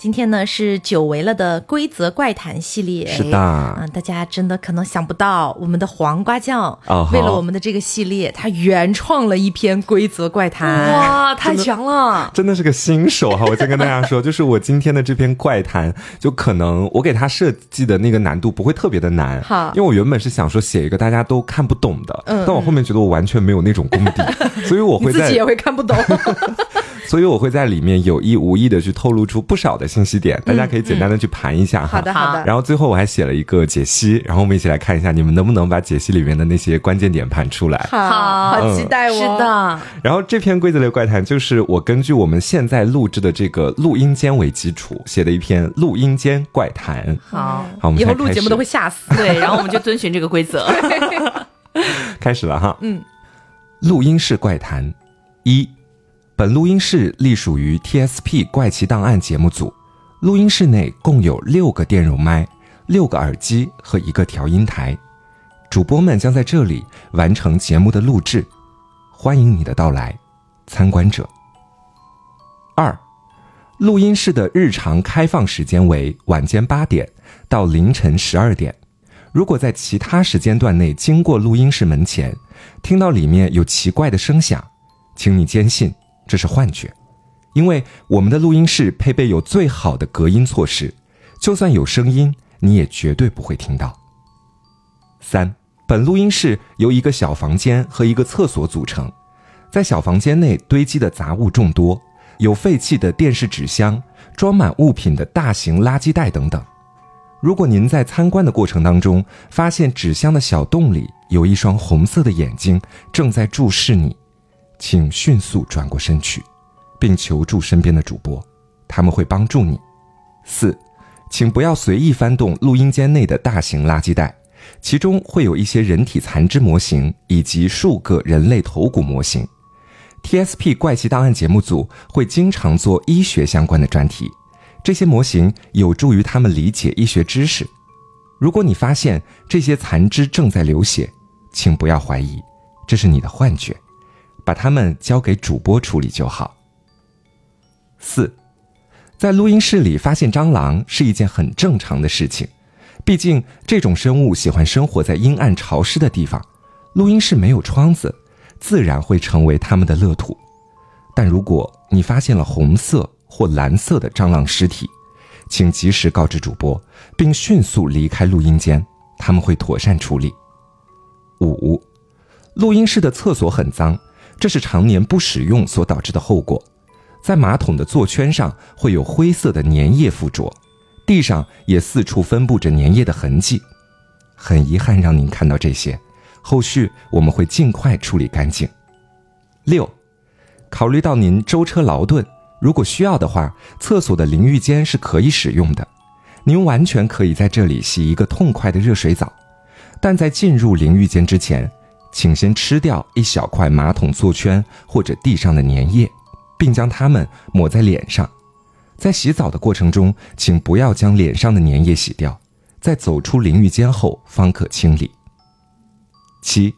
今天呢是久违了的规则怪谈系列，是的啊，大家真的可能想不到，我们的黄瓜酱哦为了我们的这个系列，他原创了一篇规则怪谈，哇，太强了！真的是个新手哈！我先跟大家说，就是我今天的这篇怪谈，就可能我给他设计的那个难度不会特别的难，好因为我原本是想说写一个大家都看不懂的，嗯但我后面觉得我完全没有那种功底，所以我会在自己也会看不懂。所以我会在里面有意无意的去透露出不少的信息点，大家可以简单的去盘一下哈。嗯好的，好的。然后最后我还写了一个解析，然后我们一起来看一下你们能不能把解析里面的那些关键点盘出来。好，好好期待哦！是，的，然后这篇规则类怪谈就是我根据我们现在录制的这个录音间为基础写的一篇录音间怪谈。好，好，我们以后录节目都会吓死。对，然后我们就遵循这个规则。开始了哈。嗯，录音室怪谈一，本录音室隶属于 TSP 怪奇档案节目组，录音室内共有六个电容麦、六个耳机和一个调音台，主播们将在这里完成节目的录制。欢迎你的到来，参观者。二，录音室的日常开放时间为晚间八点到凌晨十二点。如果在其他时间段内经过录音室门前，听到里面有奇怪的声响，请你坚信这是幻觉，因为我们的录音室配备有最好的隔音措施，就算有声音，你也绝对不会听到。三，本录音室由一个小房间和一个厕所组成，在小房间内堆积的杂物众多，有废弃的电视纸箱、装满物品的大型垃圾袋等等。如果您在参观的过程当中发现纸箱的小洞里有一双红色的眼睛正在注视你，请迅速转过身去，并求助身边的主播，他们会帮助你。四，请不要随意翻动录音间内的大型垃圾袋，其中会有一些人体残肢模型以及数个人类头骨模型。TSP 怪奇档案节目组会经常做医学相关的专题。这些模型有助于他们理解医学知识。如果你发现这些残肢正在流血，请不要怀疑，这是你的幻觉，把它们交给主播处理就好。四，在录音室里发现蟑螂是一件很正常的事情，毕竟这种生物喜欢生活在阴暗潮湿的地方，录音室没有窗子，自然会成为它们的乐土。但如果你发现了红色，或蓝色的蟑螂尸体，请及时告知主播，并迅速离开录音间，他们会妥善处理。五，录音室的厕所很脏，这是常年不使用所导致的后果。在马桶的座圈上会有灰色的粘液附着，地上也四处分布着粘液的痕迹。很遗憾让您看到这些，后续我们会尽快处理干净。六，考虑到您舟车劳顿。如果需要的话，厕所的淋浴间是可以使用的，您完全可以在这里洗一个痛快的热水澡。但在进入淋浴间之前，请先吃掉一小块马桶座圈或者地上的粘液，并将它们抹在脸上。在洗澡的过程中，请不要将脸上的粘液洗掉，在走出淋浴间后方可清理。七。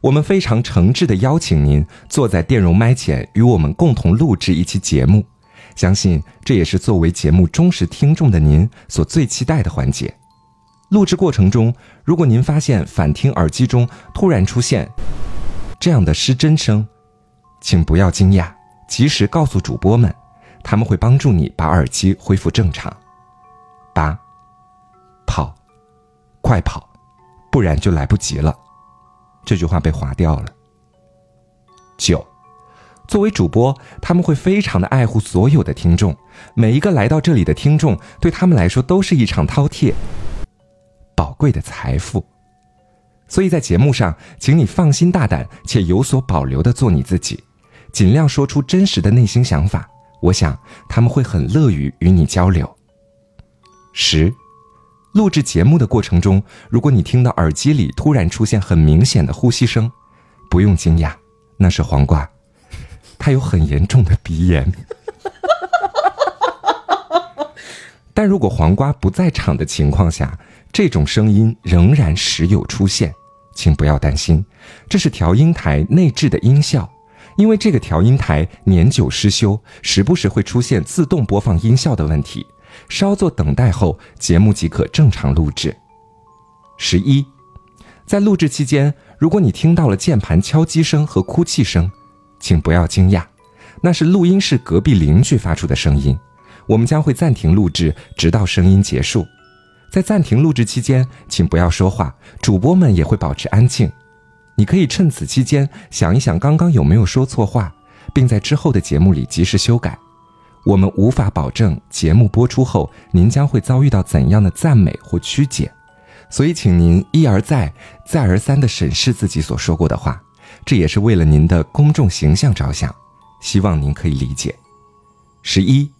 我们非常诚挚地邀请您坐在电容麦前，与我们共同录制一期节目。相信这也是作为节目忠实听众的您所最期待的环节。录制过程中，如果您发现反听耳机中突然出现这样的失真声，请不要惊讶，及时告诉主播们，他们会帮助你把耳机恢复正常。八，跑，快跑，不然就来不及了。这句话被划掉了。九，作为主播，他们会非常的爱护所有的听众，每一个来到这里的听众，对他们来说都是一场饕餮，宝贵的财富。所以在节目上，请你放心大胆且有所保留的做你自己，尽量说出真实的内心想法。我想他们会很乐于与你交流。十。录制节目的过程中，如果你听到耳机里突然出现很明显的呼吸声，不用惊讶，那是黄瓜，他有很严重的鼻炎。但如果黄瓜不在场的情况下，这种声音仍然时有出现，请不要担心，这是调音台内置的音效，因为这个调音台年久失修，时不时会出现自动播放音效的问题。稍作等待后，节目即可正常录制。十一，在录制期间，如果你听到了键盘敲击声和哭泣声，请不要惊讶，那是录音室隔壁邻居发出的声音。我们将会暂停录制，直到声音结束。在暂停录制期间，请不要说话，主播们也会保持安静。你可以趁此期间想一想刚刚有没有说错话，并在之后的节目里及时修改。我们无法保证节目播出后您将会遭遇到怎样的赞美或曲解，所以请您一而再、再而三地审视自己所说过的话，这也是为了您的公众形象着想，希望您可以理解。十一，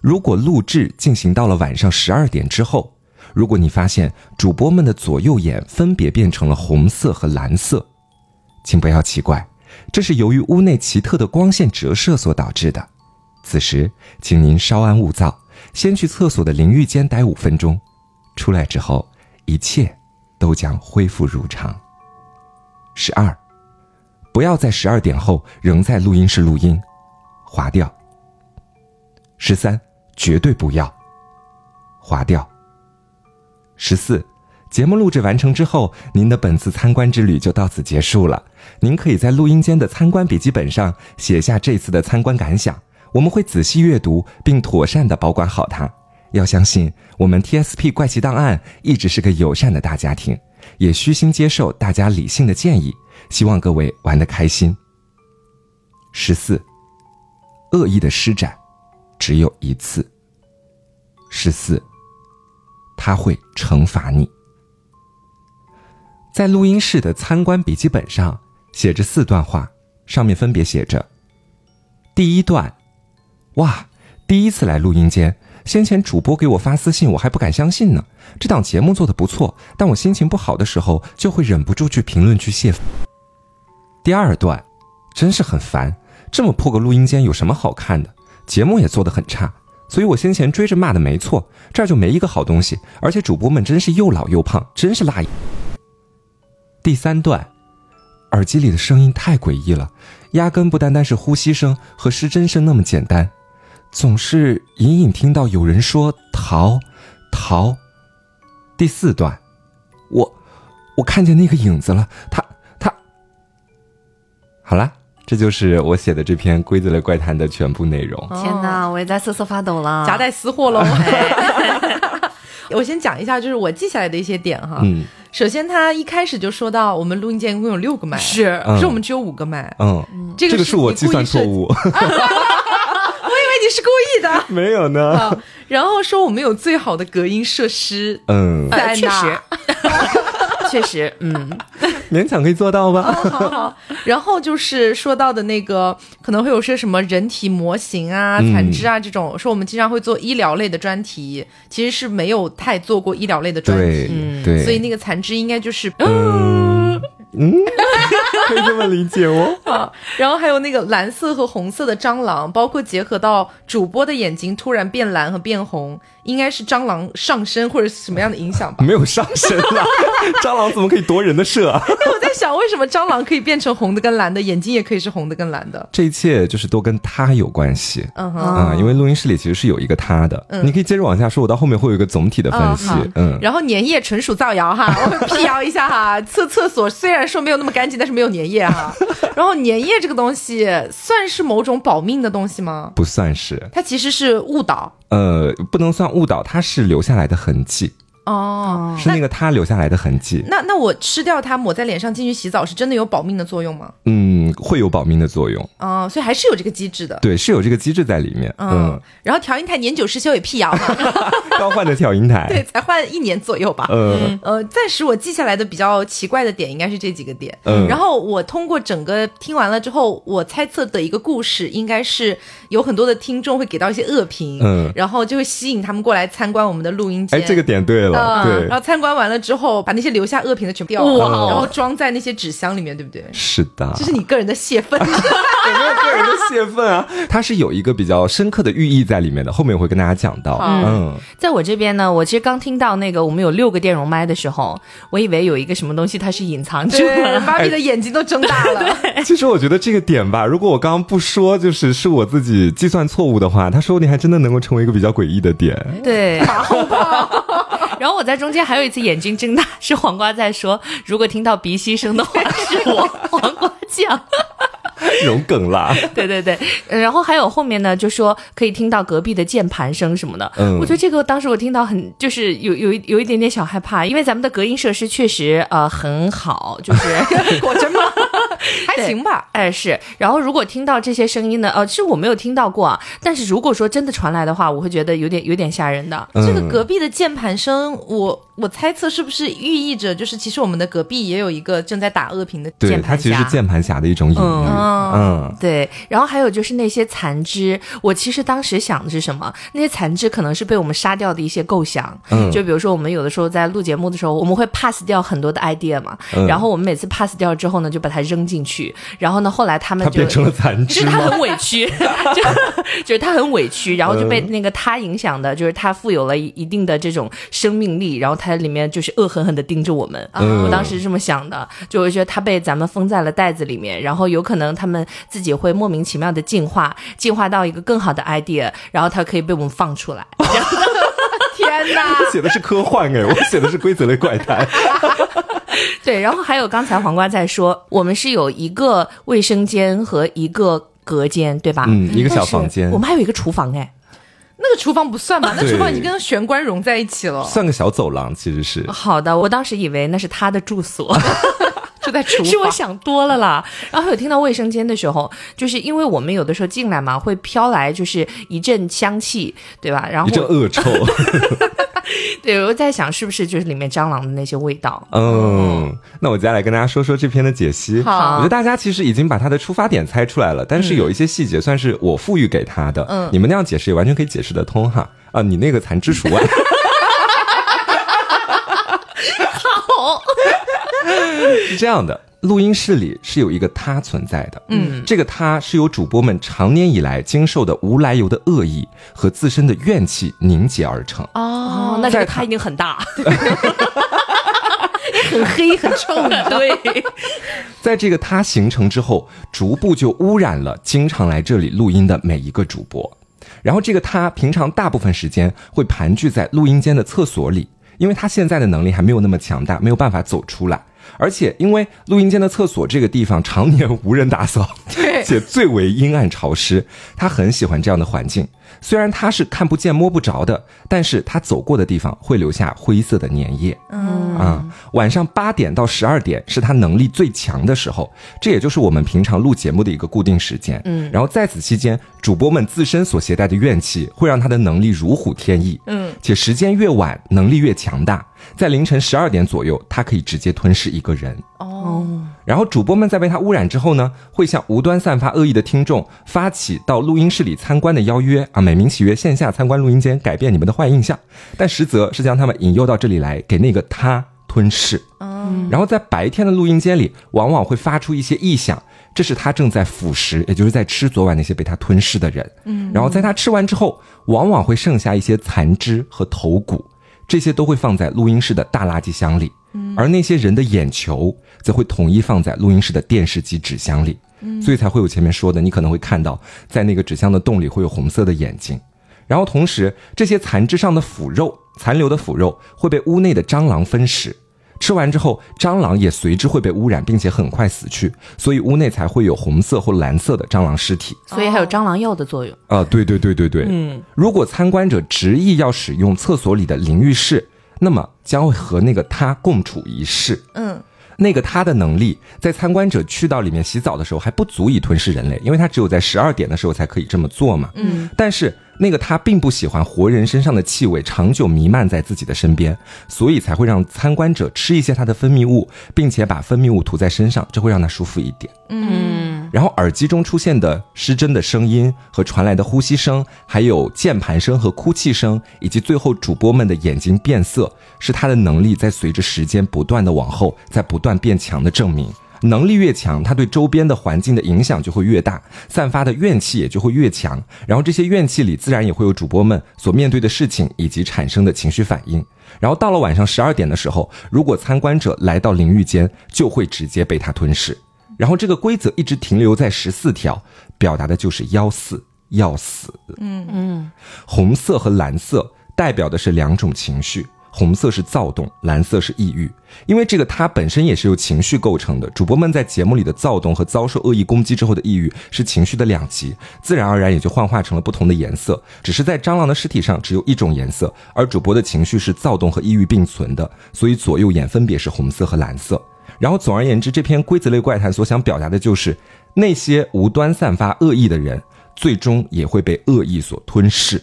如果录制进行到了晚上十二点之后，如果你发现主播们的左右眼分别变成了红色和蓝色，请不要奇怪，这是由于屋内奇特的光线折射所导致的。此时，请您稍安勿躁，先去厕所的淋浴间待五分钟，出来之后，一切都将恢复如常。十二，不要在十二点后仍在录音室录音，划掉。十三，绝对不要划掉。十四，节目录制完成之后，您的本次参观之旅就到此结束了。您可以在录音间的参观笔记本上写下这次的参观感想。我们会仔细阅读并妥善的保管好它。要相信我们 TSP 怪奇档案一直是个友善的大家庭，也虚心接受大家理性的建议。希望各位玩得开心。十四，恶意的施展只有一次。十四，他会惩罚你。在录音室的参观笔记本上写着四段话，上面分别写着：第一段。哇，第一次来录音间，先前主播给我发私信，我还不敢相信呢。这档节目做的不错，但我心情不好的时候，就会忍不住去评论区泄愤。第二段，真是很烦，这么破个录音间有什么好看的？节目也做得很差，所以我先前追着骂的没错，这儿就没一个好东西，而且主播们真是又老又胖，真是辣眼。第三段，耳机里的声音太诡异了，压根不单单是呼吸声和失真声那么简单。总是隐隐听到有人说“逃，逃”。第四段，我我看见那个影子了，他他。好了，这就是我写的这篇《规则类怪谈》的全部内容。天哪，我也在瑟瑟发抖了，夹带私货喽。我先讲一下，就是我记下来的一些点哈。嗯。首先，他一开始就说到，我们录音间一共有六个麦，是，可是我们只有五个麦。嗯，这个是我计算错误。你是故意的？没有呢。然后说我们有最好的隔音设施。嗯，在确实，确实，嗯，勉强可以做到吧。好好。然后就是说到的那个，可能会有些什么人体模型啊、残肢啊这种。说我们经常会做医疗类的专题，其实是没有太做过医疗类的专题。对，所以那个残肢应该就是嗯 嗯。可以这么理解哦。啊，然后还有那个蓝色和红色的蟑螂，包括结合到主播的眼睛突然变蓝和变红。应该是蟑螂上身或者什么样的影响吧？没有上身啊，蟑螂怎么可以夺人的舍？那 我在想，为什么蟑螂可以变成红的跟蓝的，眼睛也可以是红的跟蓝的？这一切就是都跟他有关系。嗯哼，啊，因为录音室里其实是有一个他的。嗯，你可以接着往下说，我到后面会有一个总体的分析。嗯，然后粘液纯属造谣哈，我会辟谣一下哈。厕厕所虽然说没有那么干净，但是没有粘液哈。然后粘液这个东西算是某种保命的东西吗？不算是，它其实是误导。呃，不能算误导，它是留下来的痕迹。哦，是那个他留下来的痕迹。那那我吃掉它，抹在脸上进去洗澡，是真的有保命的作用吗？嗯，会有保命的作用。哦，所以还是有这个机制的。对，是有这个机制在里面。嗯，然后调音台年久失修也辟谣了，刚换的调音台，对，才换一年左右吧。嗯呃，暂时我记下来的比较奇怪的点应该是这几个点。嗯，然后我通过整个听完了之后，我猜测的一个故事应该是有很多的听众会给到一些恶评，嗯，然后就会吸引他们过来参观我们的录音间。哎，这个点对了。了。对，然后参观完了之后，把那些留下恶评的全部掉了，然后装在那些纸箱里面，对不对？是的，这是你个人的泄愤。有没有个人的泄愤啊？它是有一个比较深刻的寓意在里面的，后面我会跟大家讲到。嗯，在我这边呢，我其实刚听到那个我们有六个电容麦的时候，我以为有一个什么东西它是隐藏着，芭比的眼睛都睁大了。其实我觉得这个点吧，如果我刚刚不说，就是是我自己计算错误的话，他说不定还真的能够成为一个比较诡异的点。对，然后我在中间还有一次眼睛睁大，是黄瓜在说，如果听到鼻息声的话，是我黄瓜酱。融梗啦，对对对，然后还有后面呢，就说可以听到隔壁的键盘声什么的。嗯，我觉得这个当时我听到很就是有有有一点点小害怕，因为咱们的隔音设施确实呃很好，就是 果真吗？还行吧。哎是，然后如果听到这些声音呢，呃，其实我没有听到过啊，但是如果说真的传来的话，我会觉得有点有点吓人的。这个隔壁的键盘声，我我猜测是不是寓意着就是其实我们的隔壁也有一个正在打恶评的键盘侠，它其实是键盘侠的一种隐喻。嗯，对，然后还有就是那些残肢，我其实当时想的是什么？那些残肢可能是被我们杀掉的一些构想。嗯，就比如说我们有的时候在录节目的时候，我们会 pass 掉很多的 idea 嘛。嗯。然后我们每次 pass 掉之后呢，就把它扔进去。然后呢，后来他们就变成了残肢。他很委屈，就就是他很委屈，然后就被那个他影响的，就是他富有了一定的这种生命力，然后他里面就是恶狠狠地盯着我们。嗯。我当时是这么想的，就我觉得它被咱们封在了袋子里面，然后有可能他。们自己会莫名其妙的进化，进化到一个更好的 idea，然后它可以被我们放出来。天哪！写的是科幻哎，我写的是规则类怪谈。对，然后还有刚才黄瓜在说，我们是有一个卫生间和一个隔间，对吧？嗯，一个小房间。我们还有一个厨房哎，那个厨房不算吧？那厨房已经跟玄关融在一起了，算个小走廊其实是。好的，我当时以为那是他的住所。就在厨房，是我想多了啦。然后有听到卫生间的时候，就是因为我们有的时候进来嘛，会飘来就是一阵香气，对吧？然后一阵恶臭。对，我在想是不是就是里面蟑螂的那些味道。嗯，那我接下来跟大家说说这篇的解析。好，我觉得大家其实已经把它的出发点猜出来了，但是有一些细节算是我赋予给他的。嗯，你们那样解释也完全可以解释得通哈。啊，你那个残肢除外。是这样的，录音室里是有一个他存在的，嗯，这个他是由主播们长年以来经受的无来由的恶意和自身的怨气凝结而成。哦，那这个他一定很大，很黑很臭。对，在这个他形成之后，逐步就污染了经常来这里录音的每一个主播。然后这个他平常大部分时间会盘踞在录音间的厕所里，因为他现在的能力还没有那么强大，没有办法走出来。而且，因为录音间的厕所这个地方常年无人打扫，且最为阴暗潮湿，他很喜欢这样的环境。虽然他是看不见摸不着的，但是他走过的地方会留下灰色的粘液。嗯啊，晚上八点到十二点是他能力最强的时候，这也就是我们平常录节目的一个固定时间。嗯，然后在此期间，主播们自身所携带的怨气会让他的能力如虎添翼。嗯，且时间越晚，能力越强大。在凌晨十二点左右，它可以直接吞噬一个人。哦，然后主播们在被它污染之后呢，会向无端散发恶意的听众发起到录音室里参观的邀约啊，美名其曰线下参观录音间，改变你们的坏印象，但实则是将他们引诱到这里来，给那个他吞噬。嗯，然后在白天的录音间里，往往会发出一些异响，这是他正在腐蚀，也就是在吃昨晚那些被他吞噬的人。嗯，然后在他吃完之后，往往会剩下一些残肢和头骨。这些都会放在录音室的大垃圾箱里，而那些人的眼球则会统一放在录音室的电视机纸箱里，所以才会有前面说的，你可能会看到在那个纸箱的洞里会有红色的眼睛，然后同时这些残肢上的腐肉、残留的腐肉会被屋内的蟑螂分食。吃完之后，蟑螂也随之会被污染，并且很快死去，所以屋内才会有红色或蓝色的蟑螂尸体。所以还有蟑螂药的作用啊！对对对对对，嗯，如果参观者执意要使用厕所里的淋浴室，那么将会和那个他共处一室。嗯。那个他的能力，在参观者去到里面洗澡的时候还不足以吞噬人类，因为他只有在十二点的时候才可以这么做嘛。嗯，但是那个他并不喜欢活人身上的气味长久弥漫在自己的身边，所以才会让参观者吃一些他的分泌物，并且把分泌物涂在身上，这会让他舒服一点。嗯。然后耳机中出现的失真的声音和传来的呼吸声，还有键盘声和哭泣声，以及最后主播们的眼睛变色，是他的能力在随着时间不断的往后，在不断变强的证明。能力越强，他对周边的环境的影响就会越大，散发的怨气也就会越强。然后这些怨气里，自然也会有主播们所面对的事情以及产生的情绪反应。然后到了晚上十二点的时候，如果参观者来到淋浴间，就会直接被他吞噬。然后这个规则一直停留在十四条，表达的就是要死要死。嗯嗯，红色和蓝色代表的是两种情绪。红色是躁动，蓝色是抑郁，因为这个它本身也是由情绪构成的。主播们在节目里的躁动和遭受恶意攻击之后的抑郁是情绪的两极，自然而然也就幻化成了不同的颜色。只是在蟑螂的尸体上只有一种颜色，而主播的情绪是躁动和抑郁并存的，所以左右眼分别是红色和蓝色。然后总而言之，这篇规则类怪谈所想表达的就是那些无端散发恶意的人，最终也会被恶意所吞噬。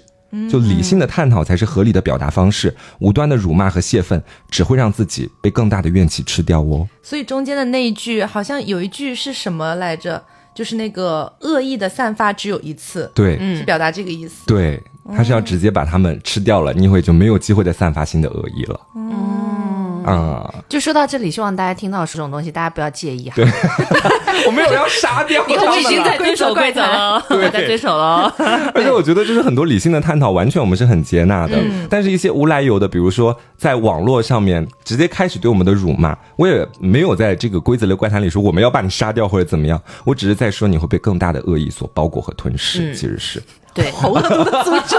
就理性的探讨才是合理的表达方式，无端的辱骂和泄愤只会让自己被更大的怨气吃掉哦。所以中间的那一句好像有一句是什么来着？就是那个恶意的散发只有一次，对，是表达这个意思。对，他是要直接把他们吃掉了，你以后就没有机会再散发新的恶意了。啊，就说到这里，希望大家听到这种东西，大家不要介意哈。我没有要杀掉，我已经在遵守规则了，在遵守了。而且我觉得，就是很多理性的探讨，完全我们是很接纳的。但是，一些无来由的，比如说在网络上面直接开始对我们的辱骂，我也没有在这个规则类怪谈里说我们要把你杀掉或者怎么样。我只是在说你会被更大的恶意所包裹和吞噬。其实是对，好恶毒的诅咒。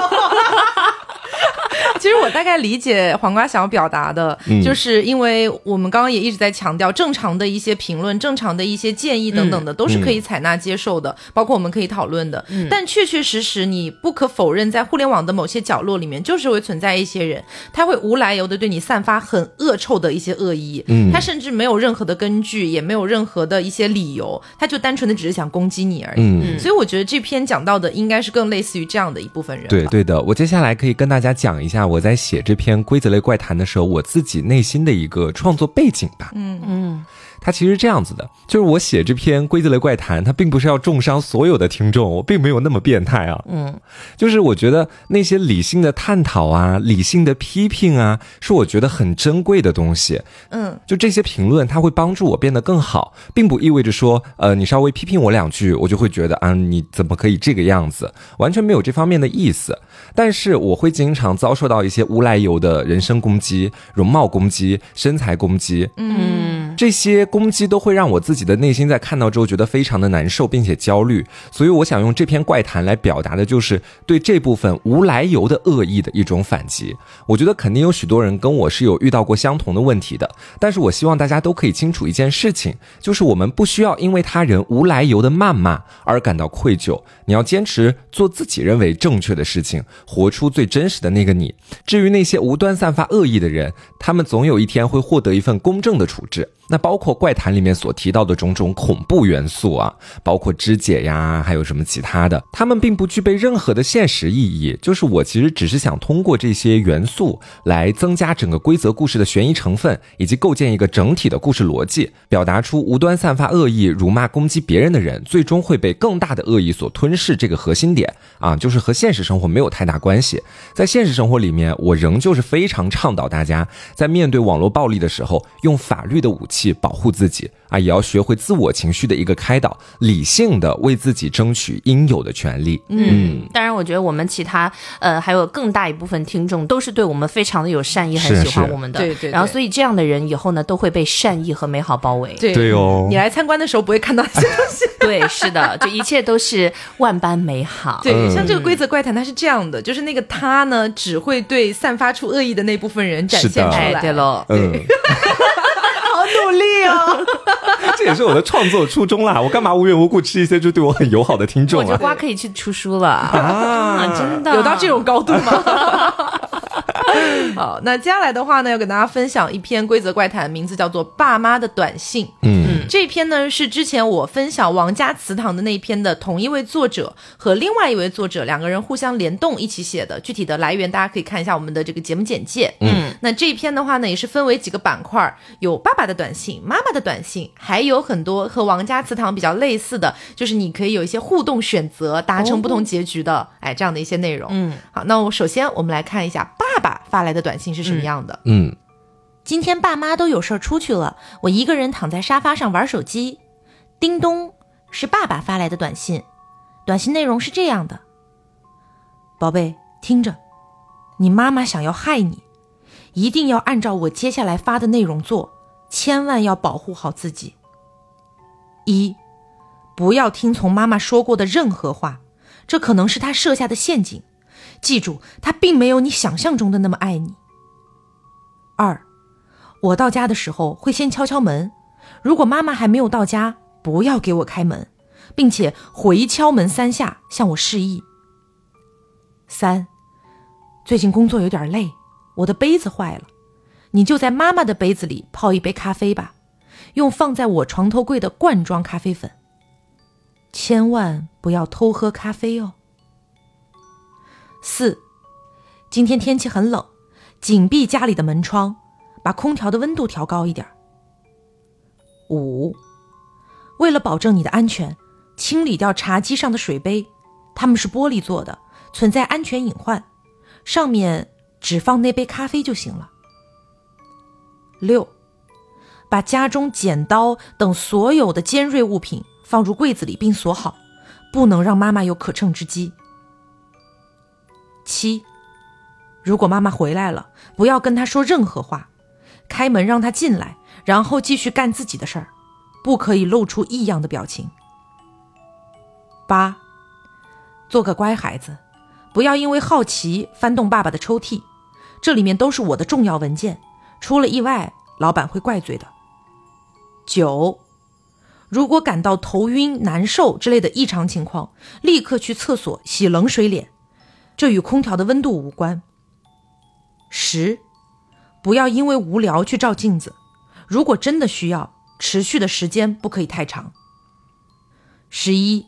我大概理解黄瓜想要表达的，就是因为我们刚刚也一直在强调，正常的一些评论、正常的一些建议等等的，都是可以采纳接受的，包括我们可以讨论的。但确确实实，你不可否认，在互联网的某些角落里面，就是会存在一些人，他会无来由的对你散发很恶臭的一些恶意，他甚至没有任何的根据，也没有任何的一些理由，他就单纯的只是想攻击你而已。所以我觉得这篇讲到的应该是更类似于这样的一部分人。对对的，我接下来可以跟大家讲一下。我在写这篇规则类怪谈的时候，我自己内心的一个创作背景吧。嗯嗯。它其实这样子的，就是我写这篇规则类怪谈，它并不是要重伤所有的听众，我并没有那么变态啊。嗯，就是我觉得那些理性的探讨啊，理性的批评啊，是我觉得很珍贵的东西。嗯，就这些评论，它会帮助我变得更好，并不意味着说，呃，你稍微批评我两句，我就会觉得啊，你怎么可以这个样子？完全没有这方面的意思。但是我会经常遭受到一些无来由的人身攻击、容貌攻击、身材攻击。嗯，这些。攻击都会让我自己的内心在看到之后觉得非常的难受，并且焦虑。所以我想用这篇怪谈来表达的就是对这部分无来由的恶意的一种反击。我觉得肯定有许多人跟我是有遇到过相同的问题的，但是我希望大家都可以清楚一件事情，就是我们不需要因为他人无来由的谩骂而感到愧疚。你要坚持做自己认为正确的事情，活出最真实的那个你。至于那些无端散发恶意的人，他们总有一天会获得一份公正的处置。那包括怪谈里面所提到的种种恐怖元素啊，包括肢解呀，还有什么其他的，他们并不具备任何的现实意义。就是我其实只是想通过这些元素来增加整个规则故事的悬疑成分，以及构建一个整体的故事逻辑，表达出无端散发恶意、辱骂攻击别人的人，最终会被更大的恶意所吞是。这个核心点啊，就是和现实生活没有太大关系。在现实生活里面，我仍旧是非常倡导大家在面对网络暴力的时候，用法律的武器。保护自己啊，也要学会自我情绪的一个开导，理性的为自己争取应有的权利。嗯，当然，我觉得我们其他呃还有更大一部分听众都是对我们非常的有善意，很喜欢我们的。对对。然后，所以这样的人以后呢都会被善意和美好包围。对对哦。你来参观的时候不会看到这些东西。对，是的，就一切都是万般美好。对，像这个规则怪谈，它是这样的，就是那个他呢只会对散发出恶意的那部分人展现出来。对喽。嗯。努力哦，这也是我的创作初衷啦。我干嘛无缘无故吃一些就对我很友好的听众啊？我觉得瓜可以去出书了啊！真的有到这种高度吗？好，那接下来的话呢，要给大家分享一篇规则怪谈，名字叫做《爸妈的短信》。嗯，这篇呢是之前我分享王家祠堂的那一篇的同一位作者和另外一位作者两个人互相联动一起写的。具体的来源大家可以看一下我们的这个节目简介。嗯，那这一篇的话呢，也是分为几个板块，有爸爸的短信、妈妈的短信，还有很多和王家祠堂比较类似的，就是你可以有一些互动选择，达成不同结局的，哎，这样的一些内容。嗯，好，那我首先我们来看一下爸爸发来的短信是什么样的。嗯，今天爸妈都有事儿出去了，我一个人躺在沙发上玩手机。叮咚，是爸爸发来的短信，短信内容是这样的：宝贝，听着，你妈妈想要害你，一定要按照我接下来发的内容做，千万要保护好自己。一，不要听从妈妈说过的任何话，这可能是她设下的陷阱。记住，他并没有你想象中的那么爱你。二，我到家的时候会先敲敲门，如果妈妈还没有到家，不要给我开门，并且回敲门三下，向我示意。三，最近工作有点累，我的杯子坏了，你就在妈妈的杯子里泡一杯咖啡吧，用放在我床头柜的罐装咖啡粉。千万不要偷喝咖啡哦。四，今天天气很冷，紧闭家里的门窗，把空调的温度调高一点。五，为了保证你的安全，清理掉茶几上的水杯，它们是玻璃做的，存在安全隐患，上面只放那杯咖啡就行了。六，把家中剪刀等所有的尖锐物品放入柜子里并锁好，不能让妈妈有可乘之机。七，如果妈妈回来了，不要跟她说任何话，开门让她进来，然后继续干自己的事儿，不可以露出异样的表情。八，做个乖孩子，不要因为好奇翻动爸爸的抽屉，这里面都是我的重要文件，出了意外，老板会怪罪的。九，如果感到头晕、难受之类的异常情况，立刻去厕所洗冷水脸。这与空调的温度无关。十，不要因为无聊去照镜子，如果真的需要，持续的时间不可以太长。十一，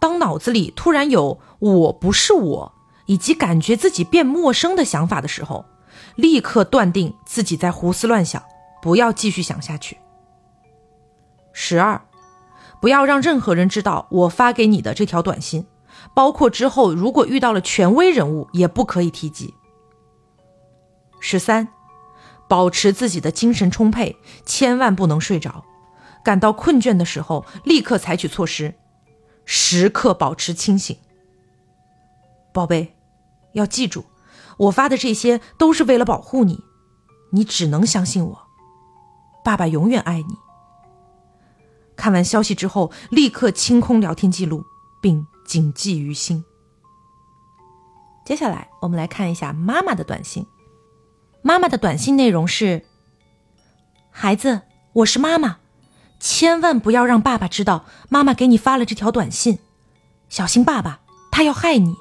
当脑子里突然有“我不是我”以及感觉自己变陌生的想法的时候，立刻断定自己在胡思乱想，不要继续想下去。十二，不要让任何人知道我发给你的这条短信。包括之后，如果遇到了权威人物，也不可以提及。十三，保持自己的精神充沛，千万不能睡着。感到困倦的时候，立刻采取措施，时刻保持清醒。宝贝，要记住，我发的这些都是为了保护你，你只能相信我。爸爸永远爱你。看完消息之后，立刻清空聊天记录，并。谨记于心。接下来，我们来看一下妈妈的短信。妈妈的短信内容是：“孩子，我是妈妈，千万不要让爸爸知道妈妈给你发了这条短信，小心爸爸，他要害你。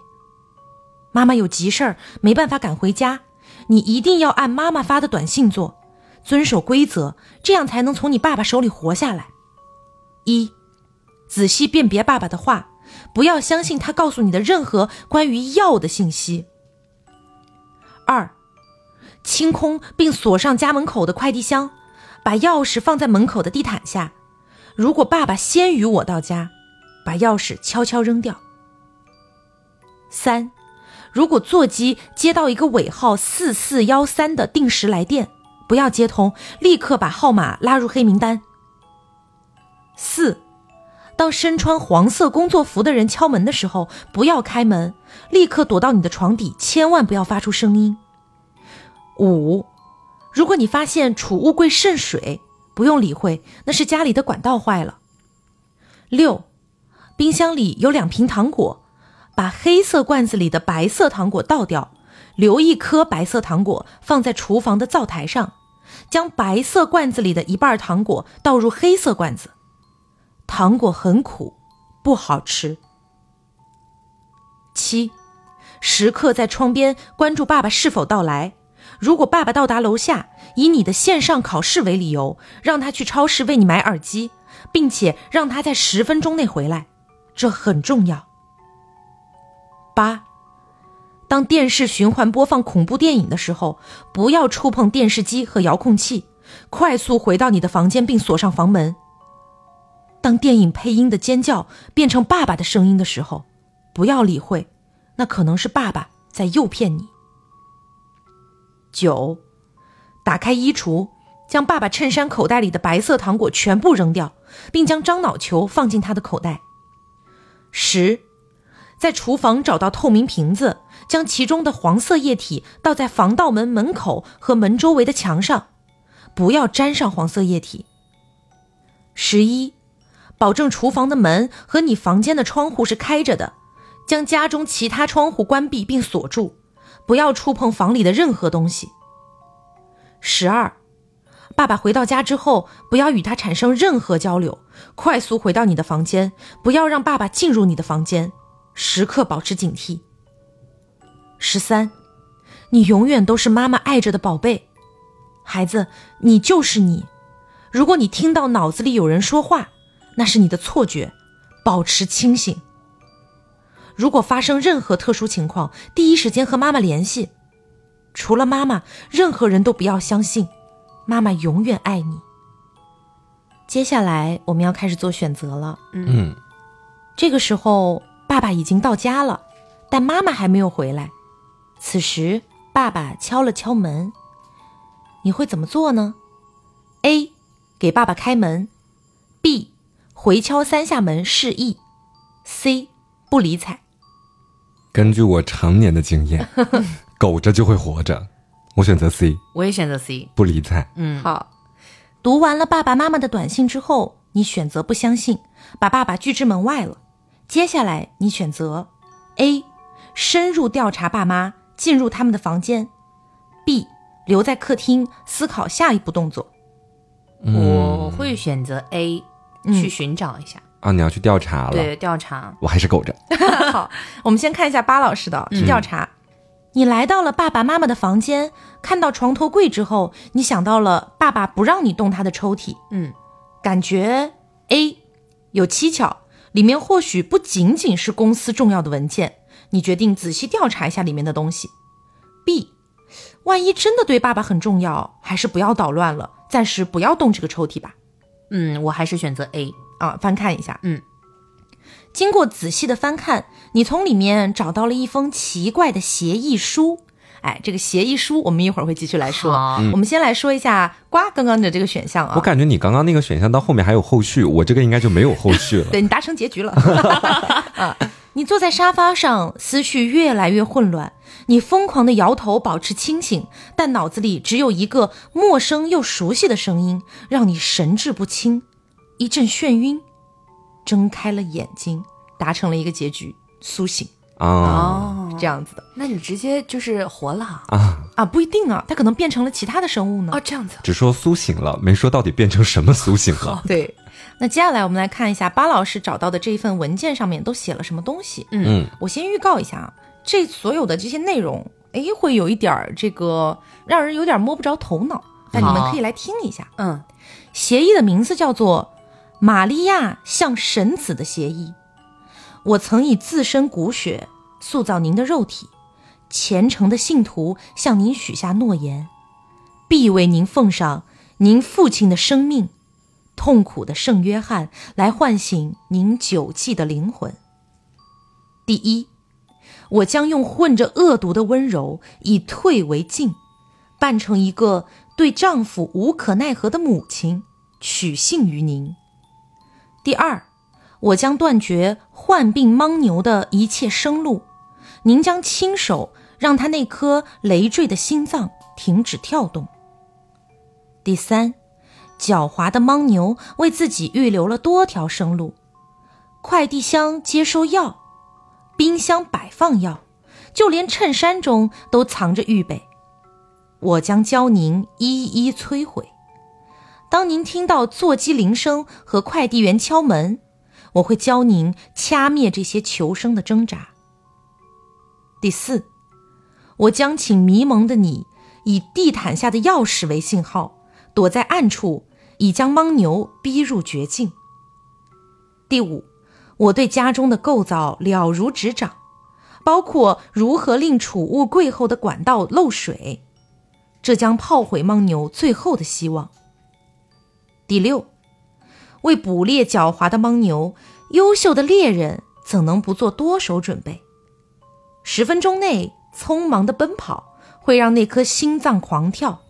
妈妈有急事儿，没办法赶回家，你一定要按妈妈发的短信做，遵守规则，这样才能从你爸爸手里活下来。一，仔细辨别爸爸的话。”不要相信他告诉你的任何关于药的信息。二，清空并锁上家门口的快递箱，把钥匙放在门口的地毯下。如果爸爸先于我到家，把钥匙悄悄扔掉。三，如果座机接到一个尾号四四幺三的定时来电，不要接通，立刻把号码拉入黑名单。四。当身穿黄色工作服的人敲门的时候，不要开门，立刻躲到你的床底，千万不要发出声音。五，如果你发现储物柜渗水，不用理会，那是家里的管道坏了。六，冰箱里有两瓶糖果，把黑色罐子里的白色糖果倒掉，留一颗白色糖果放在厨房的灶台上，将白色罐子里的一半糖果倒入黑色罐子。糖果很苦，不好吃。七，时刻在窗边关注爸爸是否到来。如果爸爸到达楼下，以你的线上考试为理由，让他去超市为你买耳机，并且让他在十分钟内回来，这很重要。八，当电视循环播放恐怖电影的时候，不要触碰电视机和遥控器，快速回到你的房间并锁上房门。当电影配音的尖叫变成爸爸的声音的时候，不要理会，那可能是爸爸在诱骗你。九，打开衣橱，将爸爸衬衫口袋里的白色糖果全部扔掉，并将樟脑球放进他的口袋。十，在厨房找到透明瓶子，将其中的黄色液体倒在防盗门门口和门周围的墙上，不要沾上黄色液体。十一，保证厨房的门和你房间的窗户是开着的，将家中其他窗户关闭并锁住。不要触碰房里的任何东西。十二，爸爸回到家之后，不要与他产生任何交流，快速回到你的房间，不要让爸爸进入你的房间，时刻保持警惕。十三，你永远都是妈妈爱着的宝贝，孩子，你就是你。如果你听到脑子里有人说话，那是你的错觉，保持清醒。如果发生任何特殊情况，第一时间和妈妈联系。除了妈妈，任何人都不要相信。妈妈永远爱你。接下来我们要开始做选择了。嗯，这个时候爸爸已经到家了，但妈妈还没有回来。此时爸爸敲了敲门，你会怎么做呢？A. 给爸爸开门。B. 回敲三下门示意。C. 不理睬。根据我常年的经验，苟着就会活着。我选择 C，我也选择 C，不理睬。嗯，好。读完了爸爸妈妈的短信之后，你选择不相信，把爸爸拒之门外了。接下来你选择 A，深入调查爸妈，进入他们的房间；B，留在客厅思考下一步动作。我会选择 A，去寻找一下。啊，你要去调查了？对，调查。我还是苟着。好，我们先看一下巴老师的去调查。你来到了爸爸妈妈的房间，看到床头柜之后，你想到了爸爸不让你动他的抽屉。嗯，感觉 A 有蹊跷，里面或许不仅仅是公司重要的文件。你决定仔细调查一下里面的东西。B，万一真的对爸爸很重要，还是不要捣乱了，暂时不要动这个抽屉吧。嗯，我还是选择 A。啊，翻看一下，嗯，经过仔细的翻看，你从里面找到了一封奇怪的协议书。哎，这个协议书我们一会儿会继续来说。我们先来说一下瓜刚刚的这个选项啊。我感觉你刚刚那个选项到后面还有后续，我这个应该就没有后续了。对你达成结局了。啊，你坐在沙发上，思绪越来越混乱。你疯狂的摇头，保持清醒，但脑子里只有一个陌生又熟悉的声音，让你神志不清。一阵眩晕，睁开了眼睛，达成了一个结局，苏醒哦，这样子的。那你直接就是活了啊啊？不一定啊，它可能变成了其他的生物呢。哦，这样子，只说苏醒了，没说到底变成什么苏醒了。对，那接下来我们来看一下巴老师找到的这一份文件上面都写了什么东西。嗯，我先预告一下啊，这所有的这些内容，哎，会有一点儿这个让人有点摸不着头脑，但你们可以来听一下。嗯，协议的名字叫做。玛利亚像神子的协议，我曾以自身骨血塑造您的肉体，虔诚的信徒向您许下诺言，必为您奉上您父亲的生命，痛苦的圣约翰来唤醒您久寂的灵魂。第一，我将用混着恶毒的温柔以退为进，扮成一个对丈夫无可奈何的母亲，取信于您。第二，我将断绝患病牻牛的一切生路，您将亲手让他那颗累赘的心脏停止跳动。第三，狡猾的牻牛为自己预留了多条生路，快递箱接收药，冰箱摆放药，就连衬衫中都藏着预备。我将教您一一摧毁。当您听到座机铃声和快递员敲门，我会教您掐灭这些求生的挣扎。第四，我将请迷蒙的你以地毯下的钥匙为信号，躲在暗处，以将牦牛逼入绝境。第五，我对家中的构造了如指掌，包括如何令储物柜后的管道漏水，这将炮毁牦牛最后的希望。第六，为捕猎狡猾的牦牛，优秀的猎人怎能不做多手准备？十分钟内匆忙的奔跑会让那颗心脏狂跳，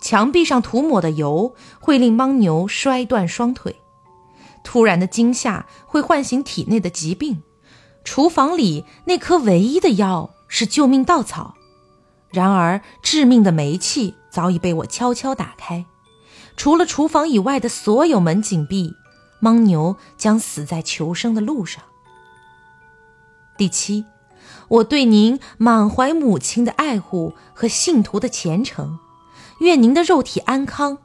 墙壁上涂抹的油会令牦牛摔断双腿。突然的惊吓会唤醒体内的疾病，厨房里那颗唯一的药是救命稻草，然而致命的煤气早已被我悄悄打开，除了厨房以外的所有门紧闭，牦牛将死在求生的路上。第七，我对您满怀母亲的爱护和信徒的虔诚，愿您的肉体安康，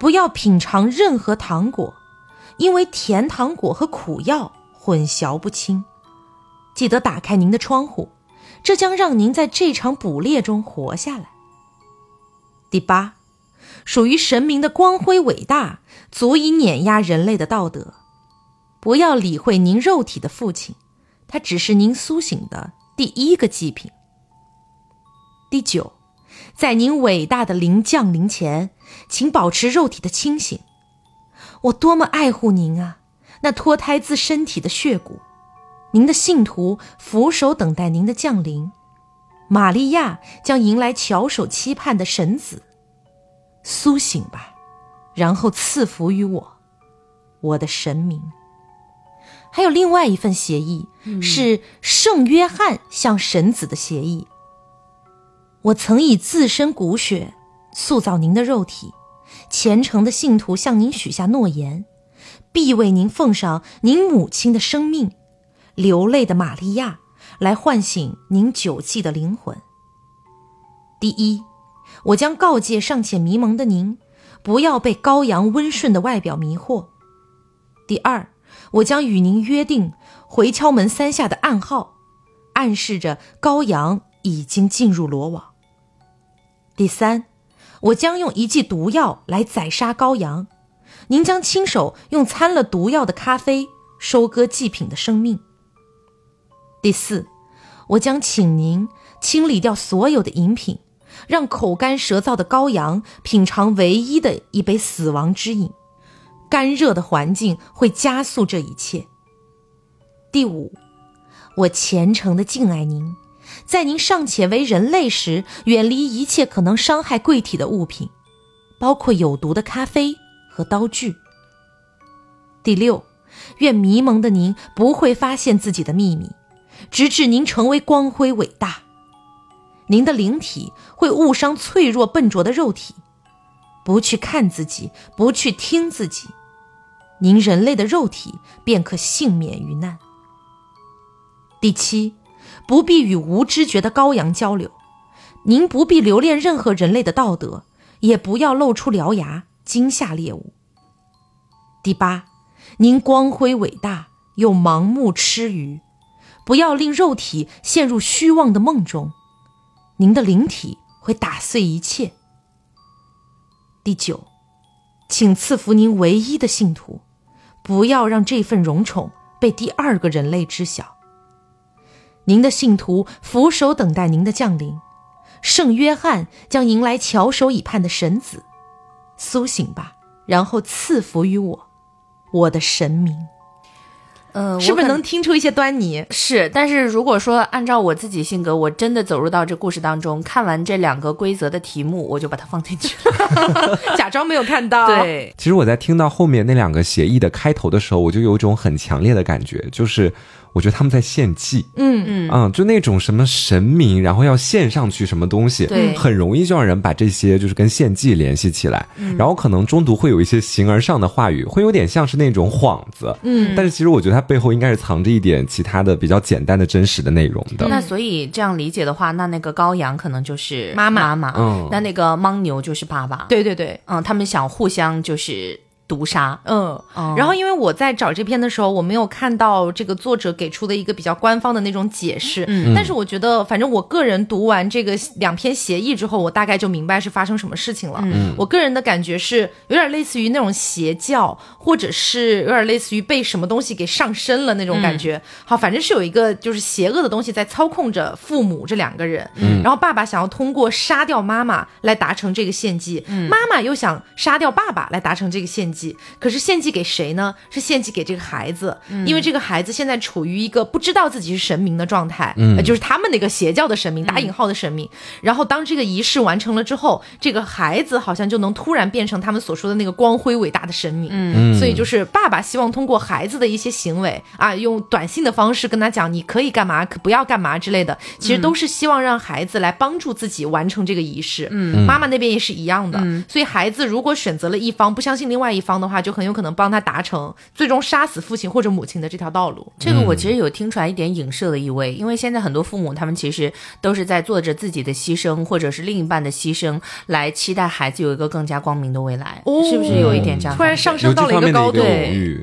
不要品尝任何糖果。因为甜糖果和苦药混淆不清，记得打开您的窗户，这将让您在这场捕猎中活下来。第八，属于神明的光辉伟大，足以碾压人类的道德。不要理会您肉体的父亲，他只是您苏醒的第一个祭品。第九，在您伟大的灵降临前，请保持肉体的清醒。我多么爱护您啊！那脱胎自身体的血骨，您的信徒俯首等待您的降临。玛利亚将迎来翘首期盼的神子。苏醒吧，然后赐福于我，我的神明。还有另外一份协议，是圣约翰向神子的协议。我曾以自身骨血塑造您的肉体。虔诚的信徒向您许下诺言，必为您奉上您母亲的生命，流泪的玛利亚来唤醒您久寂的灵魂。第一，我将告诫尚且迷蒙的您，不要被羔羊温顺的外表迷惑。第二，我将与您约定回敲门三下的暗号，暗示着羔羊已经进入罗网。第三。我将用一剂毒药来宰杀羔羊，您将亲手用掺了毒药的咖啡收割祭品的生命。第四，我将请您清理掉所有的饮品，让口干舌燥的羔羊品尝唯一的一杯死亡之饮。干热的环境会加速这一切。第五，我虔诚的敬爱您。在您尚且为人类时，远离一切可能伤害贵体的物品，包括有毒的咖啡和刀具。第六，愿迷蒙的您不会发现自己的秘密，直至您成为光辉伟大。您的灵体会误伤脆弱笨拙的肉体，不去看自己，不去听自己，您人类的肉体便可幸免于难。第七。不必与无知觉的羔羊交流，您不必留恋任何人类的道德，也不要露出獠牙惊吓猎物。第八，您光辉伟大又盲目痴愚，不要令肉体陷入虚妄的梦中，您的灵体会打碎一切。第九，请赐福您唯一的信徒，不要让这份荣宠被第二个人类知晓。您的信徒俯首等待您的降临，圣约翰将迎来翘首以盼的神子，苏醒吧，然后赐福于我，我的神明。嗯，是不是能听出一些端倪？是，但是如果说按照我自己性格，我真的走入到这故事当中，看完这两个规则的题目，我就把它放进去了，假装没有看到。对，其实我在听到后面那两个协议的开头的时候，我就有一种很强烈的感觉，就是。我觉得他们在献祭，嗯。嗯。啊，就那种什么神明，然后要献上去什么东西，对，很容易就让人把这些就是跟献祭联系起来，然后可能中途会有一些形而上的话语，会有点像是那种幌子，嗯，但是其实我觉得它背后应该是藏着一点其他的比较简单的真实的内容的。那所以这样理解的话，那那个羔羊可能就是妈。妈妈，嗯，那那个牦牛就是爸爸，对对对，嗯，他们想互相就是。毒杀。嗯，然后因为我在找这篇的时候，我没有看到这个作者给出的一个比较官方的那种解释。嗯，但是我觉得，反正我个人读完这个两篇协议之后，我大概就明白是发生什么事情了。嗯，我个人的感觉是有点类似于那种邪教，或者是有点类似于被什么东西给上身了那种感觉。好，反正是有一个就是邪恶的东西在操控着父母这两个人。嗯，然后爸爸想要通过杀掉妈妈来达成这个献祭，妈妈又想杀掉爸爸来达成这个献祭。可是献祭给谁呢？是献祭给这个孩子，因为这个孩子现在处于一个不知道自己是神明的状态，嗯，就是他们那个邪教的神明，打引号的神明。然后当这个仪式完成了之后，这个孩子好像就能突然变成他们所说的那个光辉伟大的神明。嗯，所以就是爸爸希望通过孩子的一些行为啊，用短信的方式跟他讲你可以干嘛，可不要干嘛之类的，其实都是希望让孩子来帮助自己完成这个仪式。嗯，妈妈那边也是一样的。所以孩子如果选择了一方，不相信另外一方的话，就很有可能帮他达成最终杀死父亲或者母亲的这条道路。这个我其实有听出来一点影射的意味，因为现在很多父母他们其实都是在做着自己的牺牲，或者是另一半的牺牲，来期待孩子有一个更加光明的未来，是不是有一点这样？突然上升到了一个高度。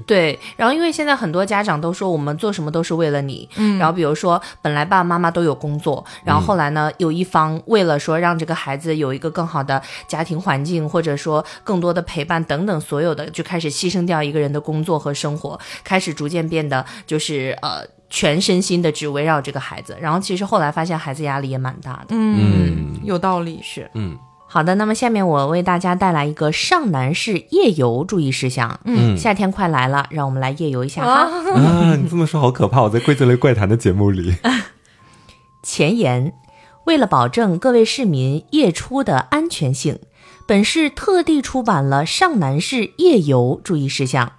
对，然后因为现在很多家长都说我们做什么都是为了你，嗯，然后比如说本来爸爸妈妈都有工作，然后后来呢有一方为了说让这个孩子有一个更好的家庭环境，或者说更多的陪伴等等所有的，就开始牺牲掉一个人的工作和生活，开始逐渐变得就是呃全身心的只围绕这个孩子，然后其实后来发现孩子压力也蛮大的。嗯，有道理是。嗯，好的，那么下面我为大家带来一个上南市夜游注意事项。嗯，夏天快来了，让我们来夜游一下哈。啊，你这么说好可怕！我在规则类怪谈的节目里。前言：为了保证各位市民夜出的安全性。本市特地出版了上南市夜游注意事项，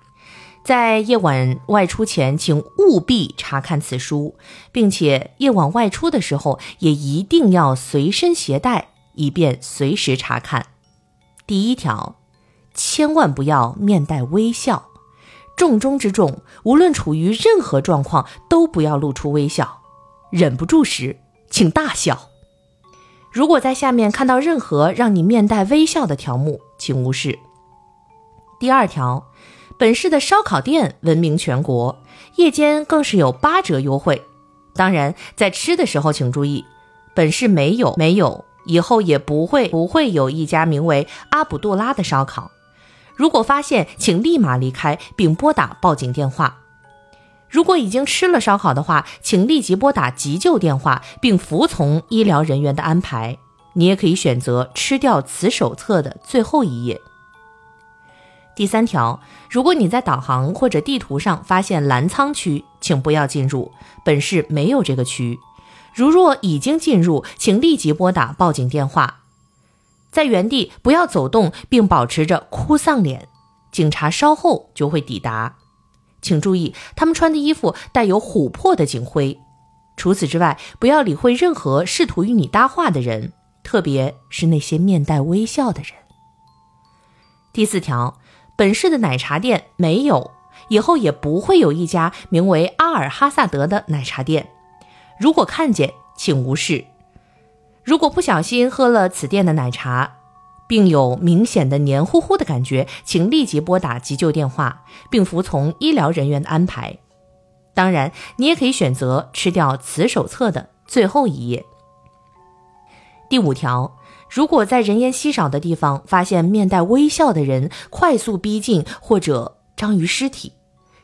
在夜晚外出前，请务必查看此书，并且夜晚外出的时候也一定要随身携带，以便随时查看。第一条，千万不要面带微笑，重中之重，无论处于任何状况，都不要露出微笑，忍不住时，请大笑。如果在下面看到任何让你面带微笑的条目，请无视。第二条，本市的烧烤店闻名全国，夜间更是有八折优惠。当然，在吃的时候请注意，本市没有没有，以后也不会不会有一家名为阿卜杜拉的烧烤。如果发现，请立马离开并拨打报警电话。如果已经吃了烧烤的话，请立即拨打急救电话，并服从医疗人员的安排。你也可以选择吃掉此手册的最后一页。第三条，如果你在导航或者地图上发现澜沧区，请不要进入，本市没有这个区。如若已经进入，请立即拨打报警电话。在原地不要走动，并保持着哭丧脸，警察稍后就会抵达。请注意，他们穿的衣服带有琥珀的警徽。除此之外，不要理会任何试图与你搭话的人，特别是那些面带微笑的人。第四条，本市的奶茶店没有，以后也不会有一家名为阿尔哈萨德的奶茶店。如果看见，请无视。如果不小心喝了此店的奶茶，并有明显的黏糊糊的感觉，请立即拨打急救电话，并服从医疗人员的安排。当然，你也可以选择吃掉此手册的最后一页。第五条，如果在人烟稀少的地方发现面带微笑的人快速逼近或者章鱼尸体，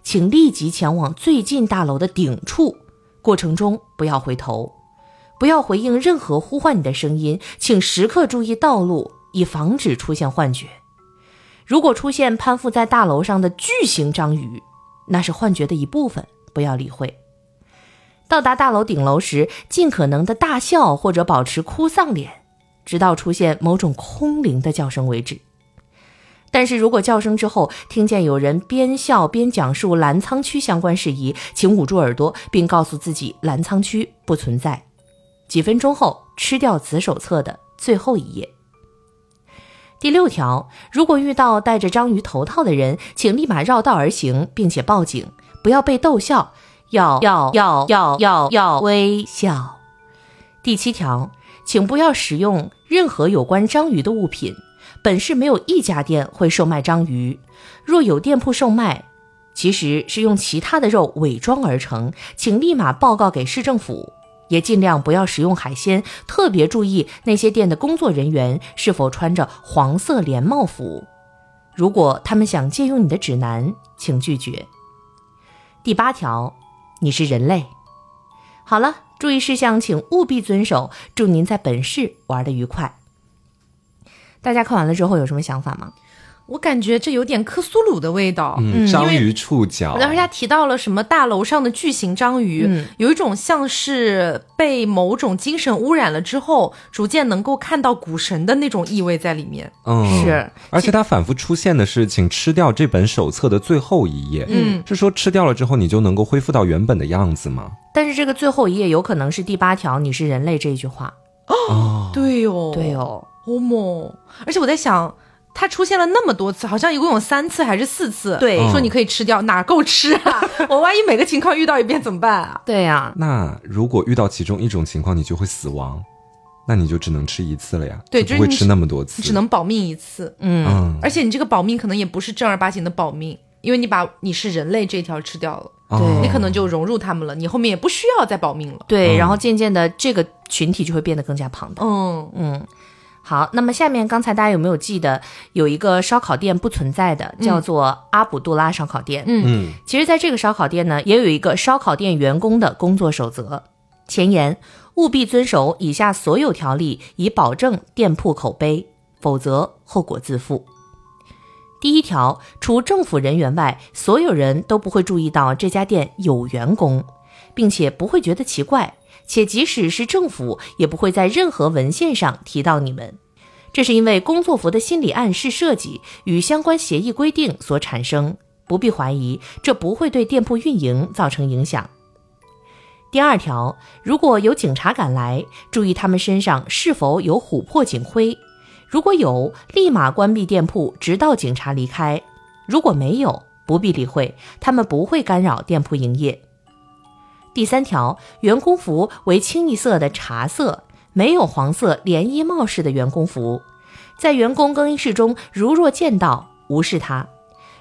请立即前往最近大楼的顶处，过程中不要回头，不要回应任何呼唤你的声音，请时刻注意道路。以防止出现幻觉。如果出现攀附在大楼上的巨型章鱼，那是幻觉的一部分，不要理会。到达大楼顶楼时，尽可能的大笑或者保持哭丧脸，直到出现某种空灵的叫声为止。但是如果叫声之后听见有人边笑边讲述澜沧区相关事宜，请捂住耳朵，并告诉自己澜沧区不存在。几分钟后吃掉此手册的最后一页。第六条，如果遇到戴着章鱼头套的人，请立马绕道而行，并且报警，不要被逗笑，要要要要要要微笑。第七条，请不要使用任何有关章鱼的物品，本市没有一家店会售卖章鱼，若有店铺售卖，其实是用其他的肉伪装而成，请立马报告给市政府。也尽量不要食用海鲜，特别注意那些店的工作人员是否穿着黄色连帽服。如果他们想借用你的指南，请拒绝。第八条，你是人类。好了，注意事项请务必遵守。祝您在本市玩的愉快。大家看完了之后有什么想法吗？我感觉这有点克苏鲁的味道。嗯，章鱼触角。然后他提到了什么大楼上的巨型章鱼，有一种像是被某种精神污染了之后，逐渐能够看到古神的那种意味在里面。嗯，是。而且它反复出现的是，请吃掉这本手册的最后一页。嗯，是说吃掉了之后，你就能够恢复到原本的样子吗？但是这个最后一页有可能是第八条“你是人类”这一句话。哦，对哦，对哦，哦莫。而且我在想。它出现了那么多次，好像一共有三次还是四次？对，说你可以吃掉，哪够吃啊？我万一每个情况遇到一遍怎么办啊？对呀，那如果遇到其中一种情况，你就会死亡，那你就只能吃一次了呀。对，不会吃那么多次，只能保命一次。嗯，而且你这个保命可能也不是正儿八经的保命，因为你把你是人类这条吃掉了，对你可能就融入他们了，你后面也不需要再保命了。对，然后渐渐的这个群体就会变得更加庞大。嗯嗯。好，那么下面刚才大家有没有记得有一个烧烤店不存在的，叫做阿卜杜拉烧烤店？嗯嗯，其实在这个烧烤店呢，也有一个烧烤店员工的工作守则，前言：务必遵守以下所有条例，以保证店铺口碑，否则后果自负。第一条，除政府人员外，所有人都不会注意到这家店有员工，并且不会觉得奇怪。且即使是政府，也不会在任何文献上提到你们，这是因为工作服的心理暗示设计与相关协议规定所产生，不必怀疑，这不会对店铺运营造成影响。第二条，如果有警察赶来，注意他们身上是否有琥珀警徽，如果有，立马关闭店铺，直到警察离开；如果没有，不必理会，他们不会干扰店铺营业。第三条，员工服为清一色的茶色，没有黄色连衣帽式的员工服。在员工更衣室中，如若见到，无视他。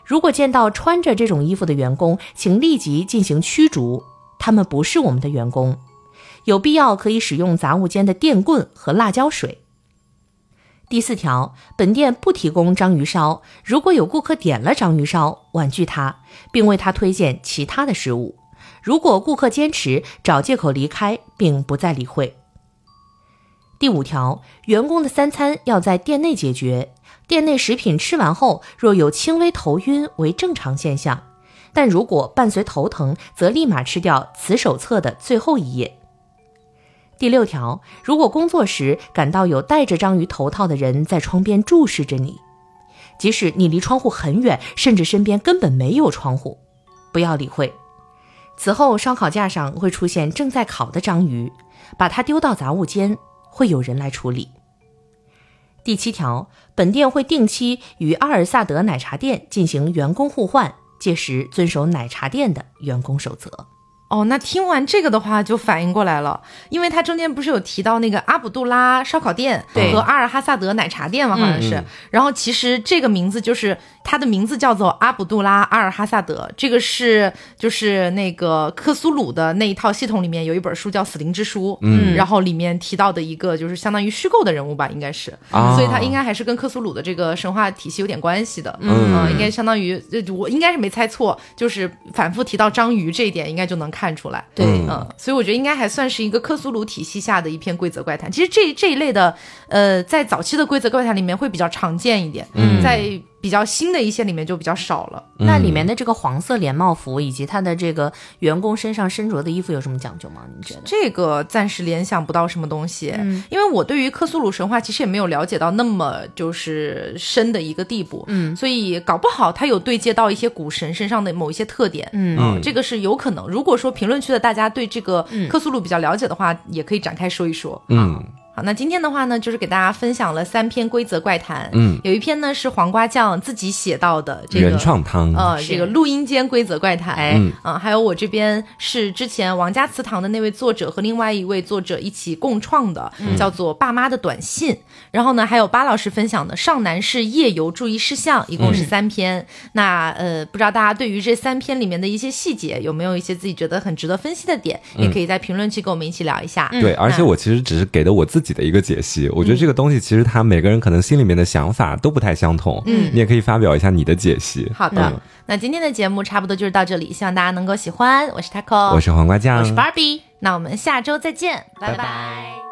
如果见到穿着这种衣服的员工，请立即进行驱逐，他们不是我们的员工。有必要可以使用杂物间的电棍和辣椒水。第四条，本店不提供章鱼烧。如果有顾客点了章鱼烧，婉拒他，并为他推荐其他的食物。如果顾客坚持找借口离开，并不再理会。第五条，员工的三餐要在店内解决。店内食品吃完后，若有轻微头晕为正常现象，但如果伴随头疼，则立马吃掉此手册的最后一页。第六条，如果工作时感到有戴着章鱼头套的人在窗边注视着你，即使你离窗户很远，甚至身边根本没有窗户，不要理会。此后，烧烤架上会出现正在烤的章鱼，把它丢到杂物间，会有人来处理。第七条，本店会定期与阿尔萨德奶茶店进行员工互换，届时遵守奶茶店的员工守则。哦，那听完这个的话就反应过来了，因为他中间不是有提到那个阿卜杜拉烧烤店和阿尔哈萨德奶茶店吗？好像是。然后其实这个名字就是它的名字叫做阿卜杜拉阿尔哈萨德，这个是就是那个克苏鲁的那一套系统里面有一本书叫《死灵之书》，嗯，然后里面提到的一个就是相当于虚构的人物吧，应该是，所以他应该还是跟克苏鲁的这个神话体系有点关系的，嗯，应该相当于我应该是没猜错，就是反复提到章鱼这一点，应该就能看。看出来，对，嗯，所以我觉得应该还算是一个克苏鲁体系下的一篇规则怪谈。其实这这一类的，呃，在早期的规则怪谈里面会比较常见一点，嗯，在。比较新的一些里面就比较少了。那里面的这个黄色连帽服以及他的这个员工身上身着的衣服有什么讲究吗？你觉得？这个暂时联想不到什么东西，嗯因为我对于克苏鲁神话其实也没有了解到那么就是深的一个地步，嗯，所以搞不好他有对接到一些古神身上的某一些特点，嗯，这个是有可能。如果说评论区的大家对这个克苏鲁比较了解的话，也可以展开说一说，嗯。好，那今天的话呢，就是给大家分享了三篇规则怪谈。嗯，有一篇呢是黄瓜酱自己写到的这个原创汤，呃，这个录音间规则怪谈。哎嗯嗯，还有我这边是之前王家祠堂的那位作者和另外一位作者一起共创的，叫做《爸妈的短信》。然后呢，还有巴老师分享的上南市夜游注意事项，一共是三篇。那呃，不知道大家对于这三篇里面的一些细节有没有一些自己觉得很值得分析的点，也可以在评论区跟我们一起聊一下。对，而且我其实只是给的我自己的一个解析，我觉得这个东西其实他每个人可能心里面的想法都不太相同，嗯。你也可以发表一下你的解析。好的，嗯。那今天的节目差不多就是到这里，希望大家能够喜欢。我是 Taco，我是黄瓜酱，我是 Barbie。那我们下周再见，拜。拜拜